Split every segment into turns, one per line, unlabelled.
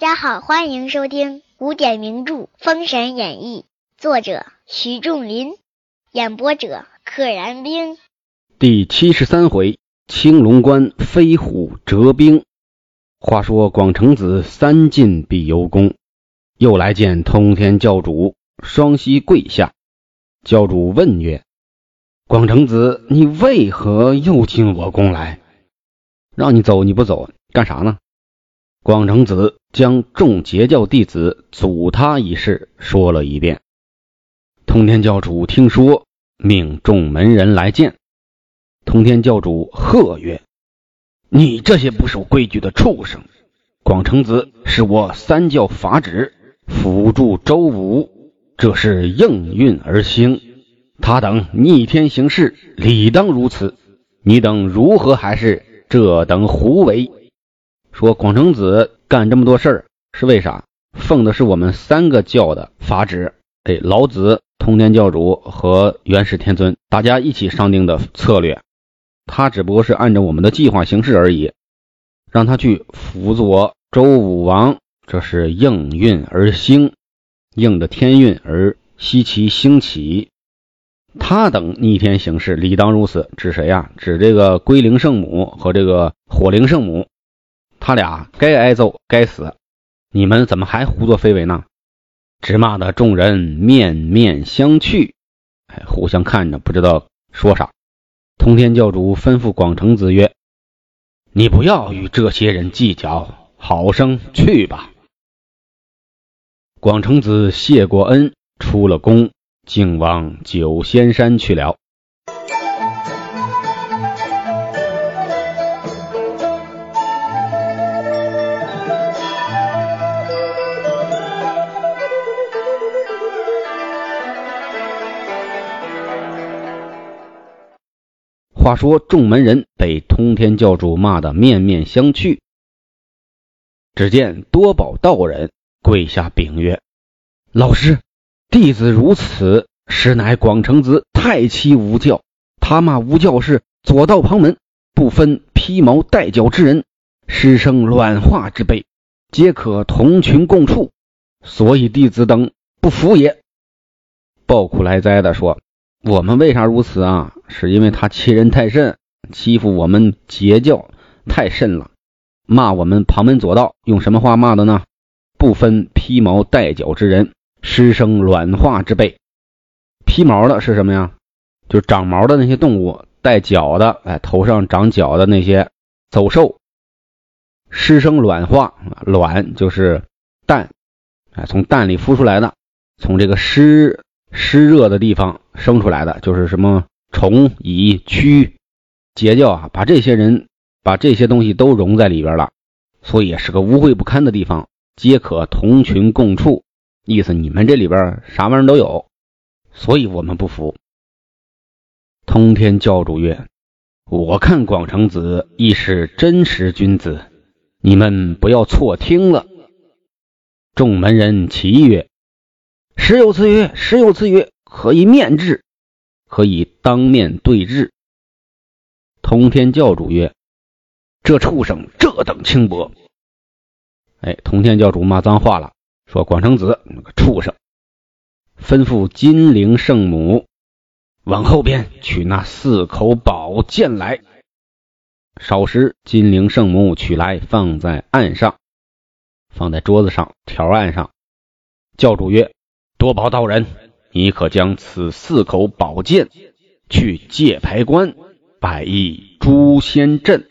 大家好，欢迎收听古典名著《封神演义》，作者徐仲林，演播者可燃冰。
第七十三回，青龙关飞虎折兵。话说广成子三进碧游宫，又来见通天教主，双膝跪下。教主问曰：“广成子，你为何又进我宫来？让你走你不走，干啥呢？”广成子将众截教弟子阻他一事说了一遍。通天教主听说，命众门人来见。通天教主喝曰：“你这些不守规矩的畜生！广成子是我三教法旨，辅助周武，这是应运而兴。他等逆天行事，理当如此。你等如何还是这等胡为？”说广成子干这么多事儿是为啥？奉的是我们三个教的法旨，哎，老子、通天教主和元始天尊大家一起商定的策略，他只不过是按照我们的计划行事而已。让他去辅佐周武王，这是应运而兴，应着天运而西岐兴起。他等逆天行事，理当如此。指谁呀？指这个龟灵圣母和这个火灵圣母。他俩该挨揍，该死！你们怎么还胡作非为呢？直骂的众人面面相觑，哎，互相看着，不知道说啥。通天教主吩咐广成子曰：“你不要与这些人计较，好生去吧。”广成子谢过恩，出了宫，竟往九仙山去了。话说众门人被通天教主骂得面面相觑。只见多宝道人跪下禀曰：“老师，弟子如此，实乃广成子太欺无教。他骂无教是左道旁门，不分披毛戴角之人，师生卵化之辈，皆可同群共处。所以弟子等不服也。”报苦来哉的说。我们为啥如此啊？是因为他欺人太甚，欺负我们截教太甚了，骂我们旁门左道，用什么话骂的呢？不分披毛戴角之人，师生卵化之辈。披毛的是什么呀？就长毛的那些动物，带角的，哎，头上长角的那些走兽。师生卵化，卵就是蛋，哎，从蛋里孵出来的，从这个湿湿热的地方。生出来的就是什么虫蚁蛆截教啊，把这些人把这些东西都融在里边了，所以是个污秽不堪的地方，皆可同群共处。意思你们这里边啥玩意都有，所以我们不服。通天教主曰：“我看广成子亦是真实君子，你们不要错听了。”众门人齐曰：“时有此曰，时有此曰。”可以面质，可以当面对质。通天教主曰：“这畜生这等轻薄！”哎，通天教主骂脏话了，说：“广成子那个畜生！”吩咐金陵圣母往后边取那四口宝剑来。少时，金陵圣母取来，放在案上，放在桌子上条案上。教主曰：“多宝道人。”你可将此四口宝剑去界牌关摆一诛仙阵，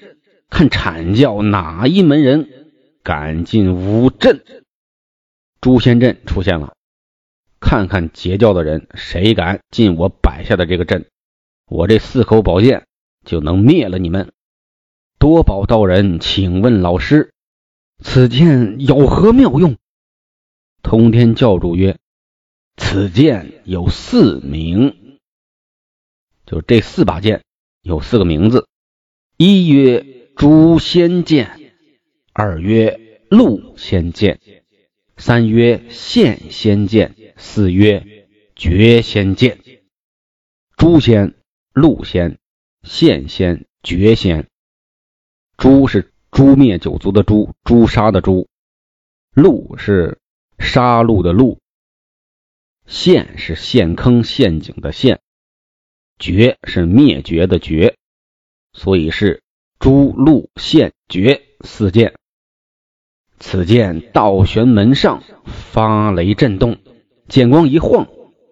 看阐教哪一门人敢进吾阵。诛仙阵出现了，看看截教的人谁敢进我摆下的这个阵，我这四口宝剑就能灭了你们。多宝道人，请问老师，此剑有何妙用？通天教主曰。此剑有四名，就这四把剑有四个名字：一曰诛仙剑，二曰戮仙剑，三曰现仙剑，四曰绝仙剑。诛仙、戮仙、现仙、绝仙。诛是诛灭九族的诛，诛杀的诛；戮是杀戮的戮，陷是陷坑陷阱的陷，绝是灭绝的绝，所以是诛戮陷绝四剑。此剑倒悬门上，发雷震动，剑光一晃，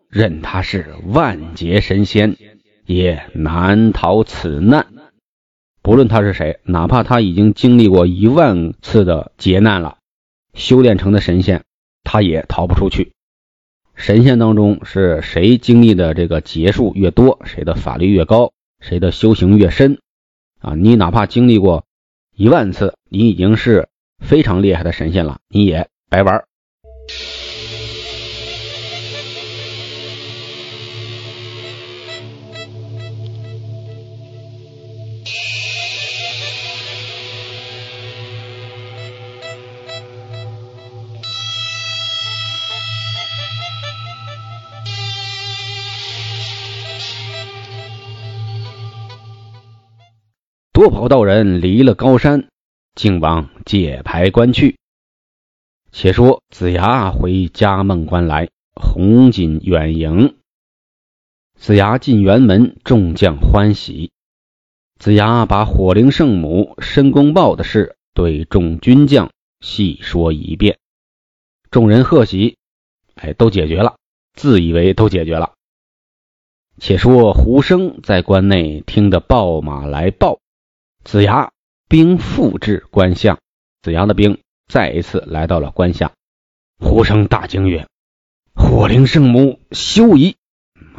任他是万劫神仙，也难逃此难。不论他是谁，哪怕他已经经历过一万次的劫难了，修炼成的神仙，他也逃不出去。神仙当中是谁经历的这个劫数越多，谁的法力越高，谁的修行越深啊？你哪怕经历过一万次，你已经是。非常厉害的神仙了，你也白玩。多宝道人离了高山。竟往界牌关去。且说子牙回家梦关来，红锦远迎。子牙进辕门，众将欢喜。子牙把火灵圣母申公豹的事对众军将细说一遍，众人贺喜，哎，都解决了，自以为都解决了。且说胡生在关内听得报马来报，子牙。兵复至关下，子牙的兵再一次来到了关下。胡生大惊曰：“火灵圣母休矣！”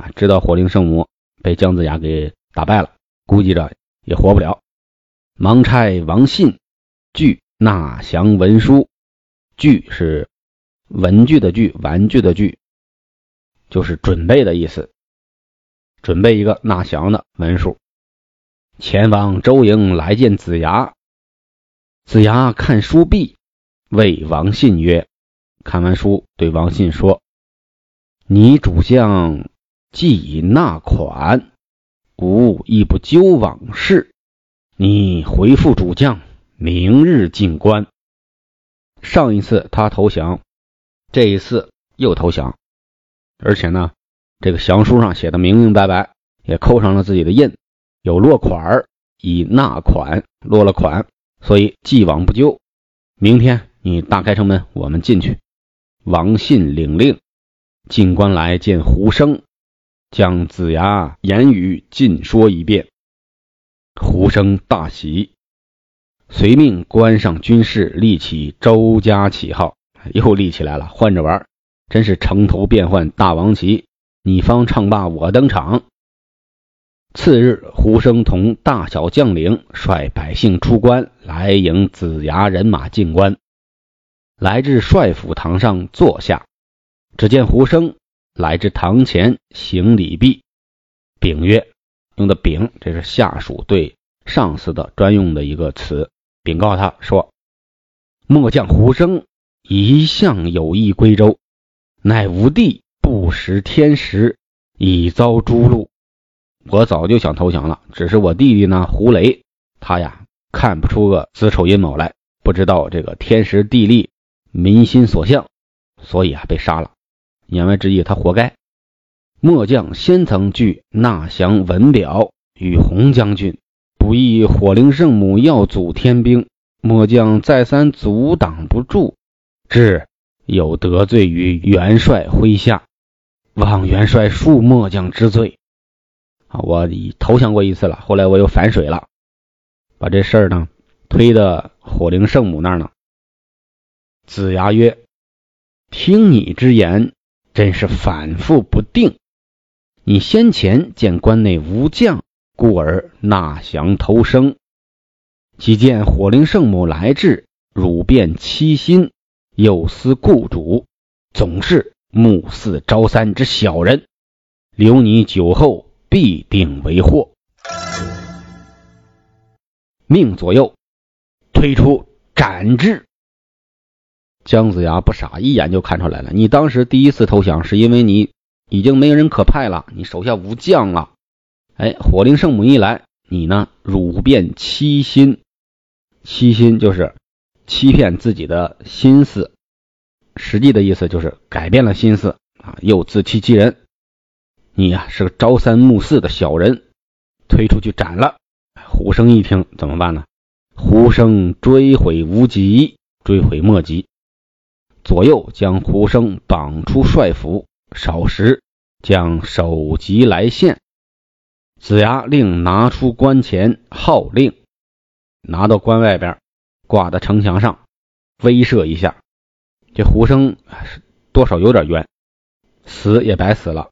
啊，知道火灵圣母被姜子牙给打败了，估计着也活不了。忙差王信具纳降文书，具是文具的具，玩具的具，就是准备的意思。准备一个纳降的文书。前往周营来见子牙。子牙看书毕，谓王信曰：“看完书，对王信说：‘你主将既已纳款，吾亦不究往事。你回复主将，明日进关。’上一次他投降，这一次又投降，而且呢，这个降书上写的明明白白，也扣上了自己的印。”有落款儿，已纳款，落了款，所以既往不咎。明天你打开城门，我们进去。王信领令，进关来见胡生，将子牙言语尽说一遍。胡生大喜，随命关上军士立起周家旗号，又立起来了，换着玩，真是城头变换大王旗，你方唱罢我登场。次日，胡生同大小将领率百姓出关来迎子牙人马进关，来至帅府堂上坐下。只见胡生来至堂前行礼毕，禀曰：“用的禀，这是下属对上司的专用的一个词。禀告他说，末将胡生一向有意归州，乃吾弟不识天时，已遭诛戮。”我早就想投降了，只是我弟弟呢，胡雷，他呀看不出个子丑寅卯来，不知道这个天时地利、民心所向，所以啊被杀了。言外之意，他活该。末将先曾据纳降文表与洪将军，不意火灵圣母要阻天兵，末将再三阻挡不住，至有得罪于元帅麾下，望元帅恕末将之罪。啊，我已投降过一次了，后来我又反水了，把这事儿呢推到火灵圣母那儿呢。子牙曰：“听你之言，真是反复不定。你先前见关内无将，故而纳降投生；即见火灵圣母来至，汝便欺心，又思故主，总是目似朝三之小人，留你酒后。”必定为祸，命左右推出斩之。姜子牙不傻，一眼就看出来了。你当时第一次投降，是因为你已经没人可派了，你手下无将了。哎，火灵圣母一来，你呢，汝变七心，七心就是欺骗自己的心思，实际的意思就是改变了心思啊，又自欺欺人。你呀是个朝三暮四的小人，推出去斩了。胡生一听怎么办呢？胡生追悔无及，追悔莫及。左右将胡生绑出帅府，少时将首级来献。子牙令拿出关前号令，拿到关外边，挂在城墙上，威慑一下。这胡生多少有点冤，死也白死了。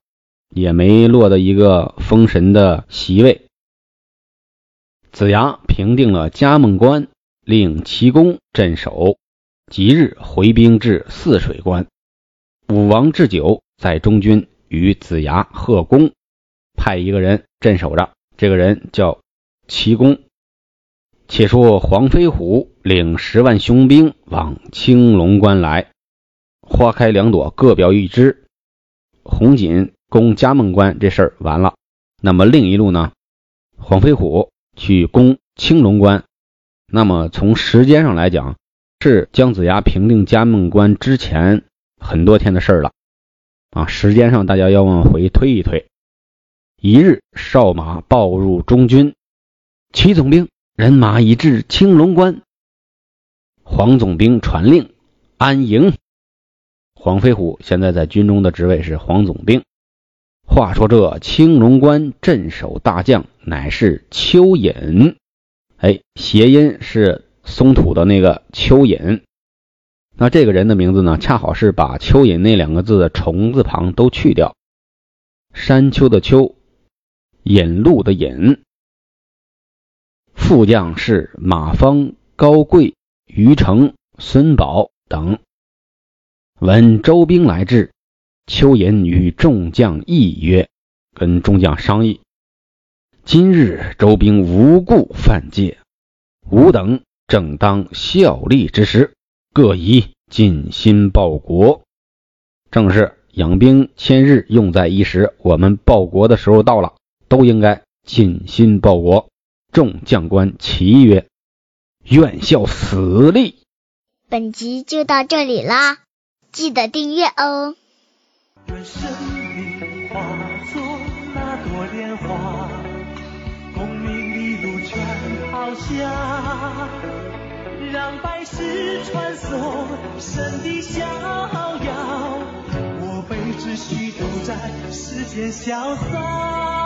也没落得一个封神的席位。子牙平定了嘉梦关，令齐公镇守，即日回兵至泗水关。武王置酒在中军，与子牙贺功，派一个人镇守着。这个人叫齐公。且说黄飞虎领十万雄兵往青龙关来，花开两朵，各表一枝。红锦。攻嘉梦关这事儿完了，那么另一路呢？黄飞虎去攻青龙关，那么从时间上来讲，是姜子牙平定嘉梦关之前很多天的事儿了啊。时间上大家要往回推一推。一日哨马报入中军，齐总兵人马已至青龙关。黄总兵传令安营。黄飞虎现在在军中的职位是黄总兵。话说这青龙关镇守大将乃是蚯蚓，哎，谐音是松土的那个蚯蚓。那这个人的名字呢，恰好是把蚯蚓那两个字的虫字旁都去掉，山丘的丘，引路的引。副将是马方、高贵、于成、孙宝等。闻周兵来至。蚯蚓与众将议曰：“跟众将商议，今日周兵无故犯界，吾等正当效力之时，各宜尽心报国。正是养兵千日，用在一时。我们报国的时候到了，都应该尽心报国。”众将官齐曰：“愿效死力。”
本集就到这里啦，记得订阅哦。
愿生命化作那朵莲花，功名利禄全抛下，让百世穿梭神的逍遥。我辈只需都在世间潇洒。